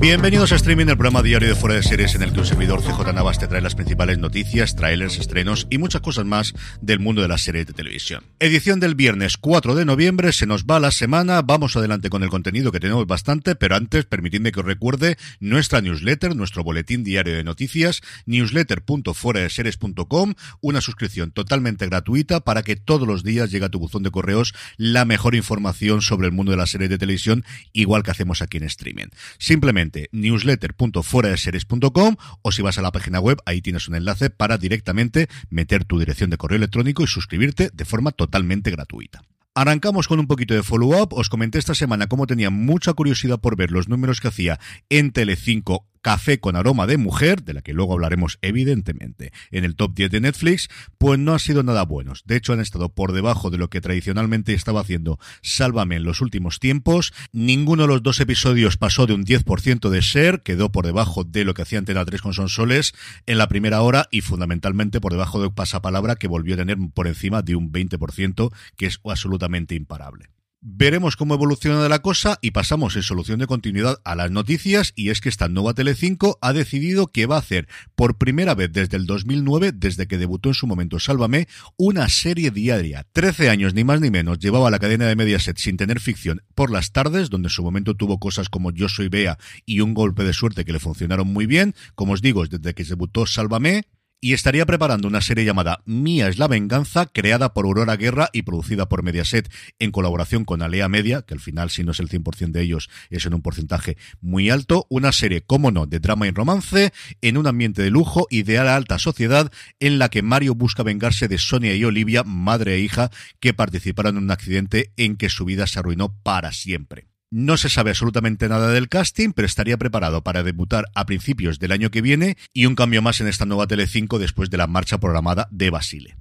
Bienvenidos a Streaming, el programa diario de Fuera de Series en el que un servidor CJ Navas te trae las principales noticias, trailers, estrenos y muchas cosas más del mundo de las series de televisión. Edición del viernes 4 de noviembre, se nos va la semana, vamos adelante con el contenido que tenemos bastante, pero antes permitidme que os recuerde nuestra newsletter, nuestro boletín diario de noticias, newsletter.fueradeseries.com, una suscripción totalmente gratuita para que todos los días llegue a tu buzón de correos la mejor información sobre el mundo de las series de televisión, igual que hacemos aquí en Streaming. Simplemente newsletter.fueradeseries.com o si vas a la página web, ahí tienes un enlace para directamente meter tu dirección de correo electrónico y suscribirte de forma totalmente gratuita. Arrancamos con un poquito de follow-up. Os comenté esta semana cómo tenía mucha curiosidad por ver los números que hacía en Telecinco Café con aroma de mujer, de la que luego hablaremos evidentemente en el top 10 de Netflix, pues no han sido nada buenos. De hecho, han estado por debajo de lo que tradicionalmente estaba haciendo Sálvame en los últimos tiempos. Ninguno de los dos episodios pasó de un 10% de share, quedó por debajo de lo que hacía Antena 3 con Sonsoles en la primera hora y fundamentalmente por debajo de Pasapalabra, que volvió a tener por encima de un 20%, que es absolutamente imparable. Veremos cómo evoluciona la cosa y pasamos en solución de continuidad a las noticias y es que esta nueva Telecinco ha decidido que va a hacer por primera vez desde el 2009, desde que debutó en su momento Sálvame, una serie diaria. Trece años ni más ni menos llevaba la cadena de Mediaset sin tener ficción por las tardes, donde en su momento tuvo cosas como Yo soy Bea y un golpe de suerte que le funcionaron muy bien. Como os digo, desde que debutó Sálvame, y estaría preparando una serie llamada Mía es la venganza, creada por Aurora Guerra y producida por Mediaset en colaboración con Alea Media, que al final, si no es el 100% de ellos, es en un porcentaje muy alto. Una serie, como no, de drama y romance, en un ambiente de lujo y de alta sociedad, en la que Mario busca vengarse de Sonia y Olivia, madre e hija, que participaron en un accidente en que su vida se arruinó para siempre. No se sabe absolutamente nada del casting, pero estaría preparado para debutar a principios del año que viene y un cambio más en esta nueva Telecinco después de la marcha programada de Basile.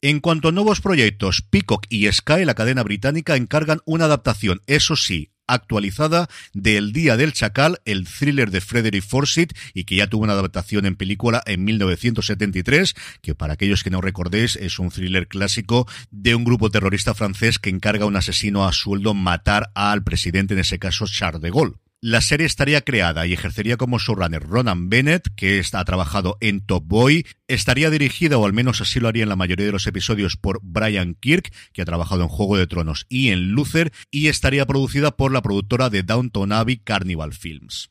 En cuanto a nuevos proyectos, Peacock y Sky, la cadena británica, encargan una adaptación, eso sí, actualizada de El Día del Chacal, el thriller de Frederick Forsyth y que ya tuvo una adaptación en película en 1973, que para aquellos que no recordéis es un thriller clásico de un grupo terrorista francés que encarga a un asesino a sueldo matar al presidente, en ese caso Charles de Gaulle. La serie estaría creada y ejercería como showrunner Ronan Bennett, que ha trabajado en Top Boy. Estaría dirigida, o al menos así lo haría en la mayoría de los episodios, por Brian Kirk, que ha trabajado en Juego de Tronos y en Luther. Y estaría producida por la productora de Downton Abbey Carnival Films.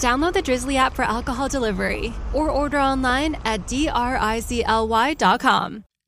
Download the Drizzly app for alcohol delivery or order online at drizly.com.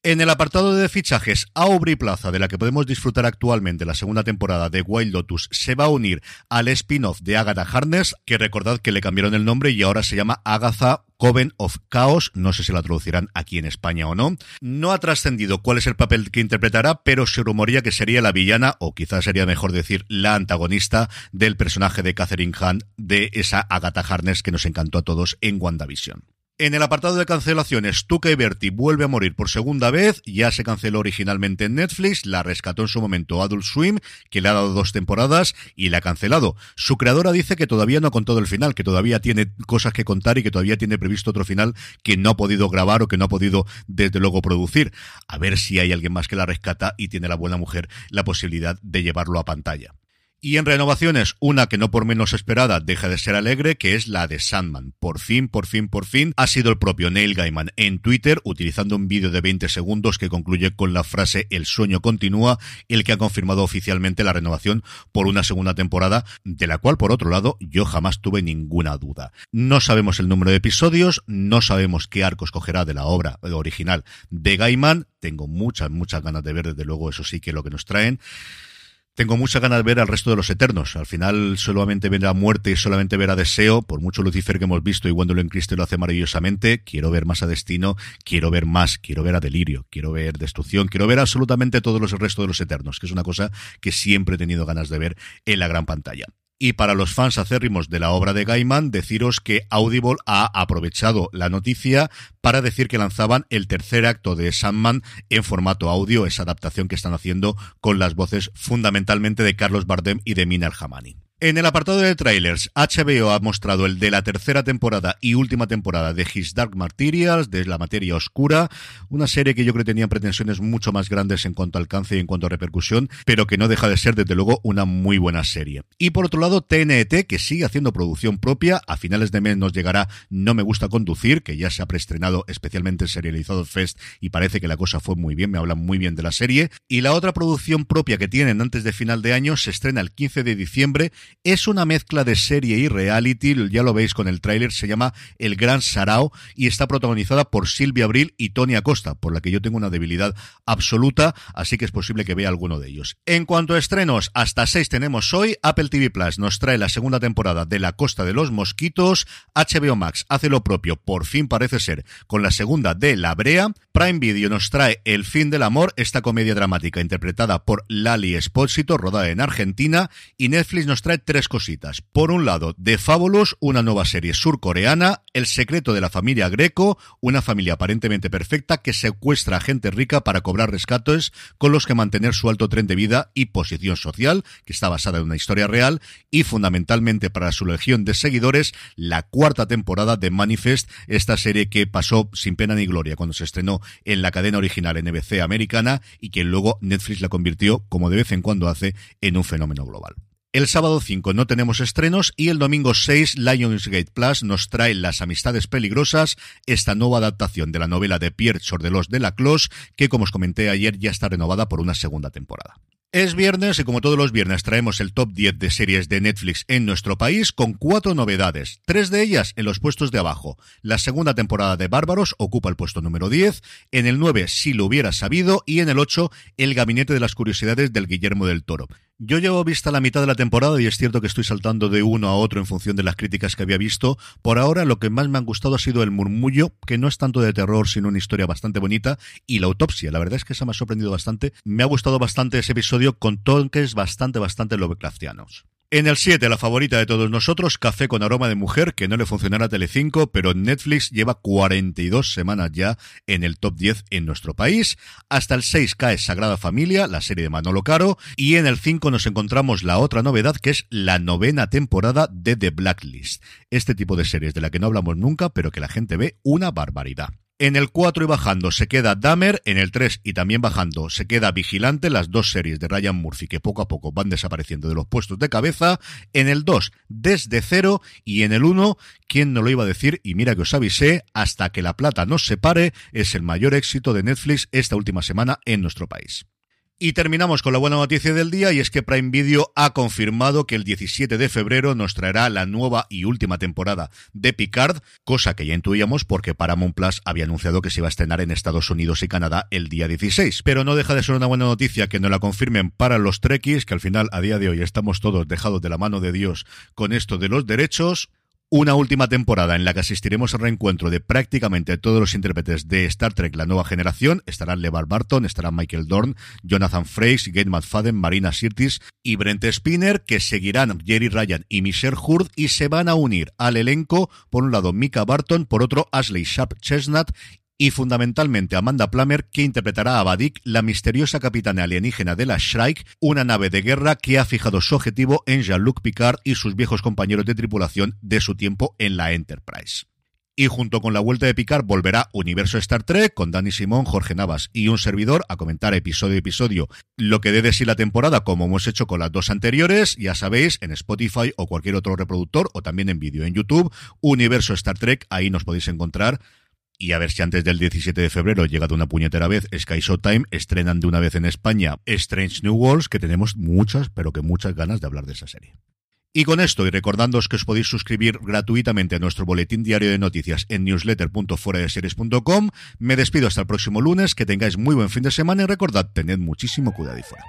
En el apartado de fichajes, Aubrey Plaza, de la que podemos disfrutar actualmente la segunda temporada de Wild Lotus, se va a unir al spin-off de Agatha Harness, que recordad que le cambiaron el nombre y ahora se llama Agatha Coven of Chaos, no sé si la traducirán aquí en España o no. No ha trascendido cuál es el papel que interpretará, pero se rumoría que sería la villana, o quizás sería mejor decir la antagonista del personaje de Catherine Hahn de esa Agatha Harness que nos encantó a todos en WandaVision. En el apartado de cancelaciones, Tuca y Berti vuelve a morir por segunda vez. Ya se canceló originalmente en Netflix, la rescató en su momento Adult Swim, que le ha dado dos temporadas y la ha cancelado. Su creadora dice que todavía no ha contado el final, que todavía tiene cosas que contar y que todavía tiene previsto otro final que no ha podido grabar o que no ha podido desde luego producir. A ver si hay alguien más que la rescata y tiene la buena mujer la posibilidad de llevarlo a pantalla. Y en renovaciones, una que no por menos esperada deja de ser alegre, que es la de Sandman. Por fin, por fin, por fin, ha sido el propio Neil Gaiman en Twitter, utilizando un vídeo de 20 segundos que concluye con la frase El sueño continúa, el que ha confirmado oficialmente la renovación por una segunda temporada, de la cual, por otro lado, yo jamás tuve ninguna duda. No sabemos el número de episodios, no sabemos qué arco escogerá de la obra original de Gaiman. Tengo muchas, muchas ganas de ver, desde luego, eso sí que lo que nos traen. Tengo mucha ganas de ver al resto de los Eternos. Al final, solamente ver a muerte y solamente ver a deseo, por mucho Lucifer que hemos visto y en Cristo lo hace maravillosamente, quiero ver más a destino, quiero ver más, quiero ver a delirio, quiero ver destrucción, quiero ver absolutamente todos los restos de los Eternos, que es una cosa que siempre he tenido ganas de ver en la gran pantalla. Y para los fans acérrimos de la obra de Gaiman, deciros que Audible ha aprovechado la noticia para decir que lanzaban el tercer acto de Sandman en formato audio, esa adaptación que están haciendo con las voces fundamentalmente de Carlos Bardem y de Mina Hamani. En el apartado de trailers, HBO ha mostrado el de la tercera temporada y última temporada de His Dark Materials, de La Materia Oscura, una serie que yo creo que tenía pretensiones mucho más grandes en cuanto a alcance y en cuanto a repercusión, pero que no deja de ser desde luego una muy buena serie. Y por otro lado, TNT, que sigue haciendo producción propia, a finales de mes nos llegará No Me Gusta Conducir, que ya se ha preestrenado especialmente en Serializado Fest y parece que la cosa fue muy bien, me hablan muy bien de la serie. Y la otra producción propia que tienen antes de final de año se estrena el 15 de diciembre es una mezcla de serie y reality, ya lo veis con el tráiler, se llama El Gran Sarao y está protagonizada por Silvia Abril y Tony Acosta, por la que yo tengo una debilidad absoluta, así que es posible que vea alguno de ellos. En cuanto a estrenos, hasta seis tenemos hoy, Apple TV Plus nos trae la segunda temporada de La Costa de los Mosquitos, HBO Max hace lo propio, por fin parece ser, con la segunda de La Brea, Prime Video nos trae El fin del amor, esta comedia dramática interpretada por Lali Espósito, rodada en Argentina, y Netflix nos trae tres cositas. Por un lado, The Fabulous, una nueva serie surcoreana, El secreto de la familia Greco, una familia aparentemente perfecta que secuestra a gente rica para cobrar rescates con los que mantener su alto tren de vida y posición social, que está basada en una historia real, y fundamentalmente para su legión de seguidores, la cuarta temporada de Manifest, esta serie que pasó sin pena ni gloria cuando se estrenó en la cadena original NBC americana y que luego Netflix la convirtió, como de vez en cuando hace, en un fenómeno global. El sábado 5 no tenemos estrenos y el domingo 6 Lionsgate Plus nos trae Las Amistades Peligrosas, esta nueva adaptación de la novela de Pierre Sordelos de la Clos, que como os comenté ayer ya está renovada por una segunda temporada. Es viernes y como todos los viernes traemos el top 10 de series de Netflix en nuestro país con cuatro novedades, tres de ellas en los puestos de abajo. La segunda temporada de Bárbaros ocupa el puesto número 10, en el 9 Si lo hubiera sabido y en el 8 El gabinete de las curiosidades del Guillermo del Toro. Yo llevo vista la mitad de la temporada y es cierto que estoy saltando de uno a otro en función de las críticas que había visto. Por ahora lo que más me han gustado ha sido el murmullo, que no es tanto de terror, sino una historia bastante bonita, y la autopsia. La verdad es que esa me ha sorprendido bastante. Me ha gustado bastante ese episodio con toques bastante, bastante Lovecraftianos. En el 7, la favorita de todos nosotros, Café con aroma de mujer, que no le funcionará a Telecinco, pero Netflix lleva 42 semanas ya en el top 10 en nuestro país. Hasta el 6 cae Sagrada Familia, la serie de Manolo Caro, y en el 5 nos encontramos la otra novedad, que es la novena temporada de The Blacklist. Este tipo de series de la que no hablamos nunca, pero que la gente ve una barbaridad. En el 4 y bajando se queda Dahmer, en el 3 y también bajando se queda Vigilante, las dos series de Ryan Murphy que poco a poco van desapareciendo de los puestos de cabeza. En el 2, Desde Cero y en el 1, ¿quién no lo iba a decir? Y mira que os avisé, hasta que la plata nos separe, es el mayor éxito de Netflix esta última semana en nuestro país. Y terminamos con la buena noticia del día y es que Prime Video ha confirmado que el 17 de febrero nos traerá la nueva y última temporada de Picard, cosa que ya intuíamos porque Paramount Plus había anunciado que se iba a estrenar en Estados Unidos y Canadá el día 16. Pero no deja de ser una buena noticia que no la confirmen para los Trekkies, que al final a día de hoy estamos todos dejados de la mano de Dios con esto de los derechos una última temporada en la que asistiremos al reencuentro de prácticamente todos los intérpretes de Star Trek La Nueva Generación. Estarán LeVar Barton, estarán Michael Dorn, Jonathan Frakes, Gaten McFadden, Marina Sirtis y Brent Spinner, que seguirán Jerry Ryan y Michelle Hurd y se van a unir al elenco, por un lado Mika Barton, por otro Ashley Sharp Chestnut y fundamentalmente Amanda Plummer, que interpretará a Vadik, la misteriosa capitana alienígena de la Shrike, una nave de guerra que ha fijado su objetivo en Jean-Luc Picard y sus viejos compañeros de tripulación de su tiempo en la Enterprise. Y junto con la vuelta de Picard volverá Universo Star Trek con Dani Simón, Jorge Navas y un servidor a comentar episodio a episodio lo que dé de sí la temporada como hemos hecho con las dos anteriores, ya sabéis, en Spotify o cualquier otro reproductor o también en vídeo en YouTube, Universo Star Trek, ahí nos podéis encontrar y a ver si antes del 17 de febrero llega de una puñetera vez Sky Showtime, estrenan de una vez en España Strange New Worlds, que tenemos muchas, pero que muchas ganas de hablar de esa serie. Y con esto, y recordándoos que os podéis suscribir gratuitamente a nuestro boletín diario de noticias en newsletter.foradeseries.com, me despido hasta el próximo lunes, que tengáis muy buen fin de semana y recordad, tened muchísimo cuidado y fuera.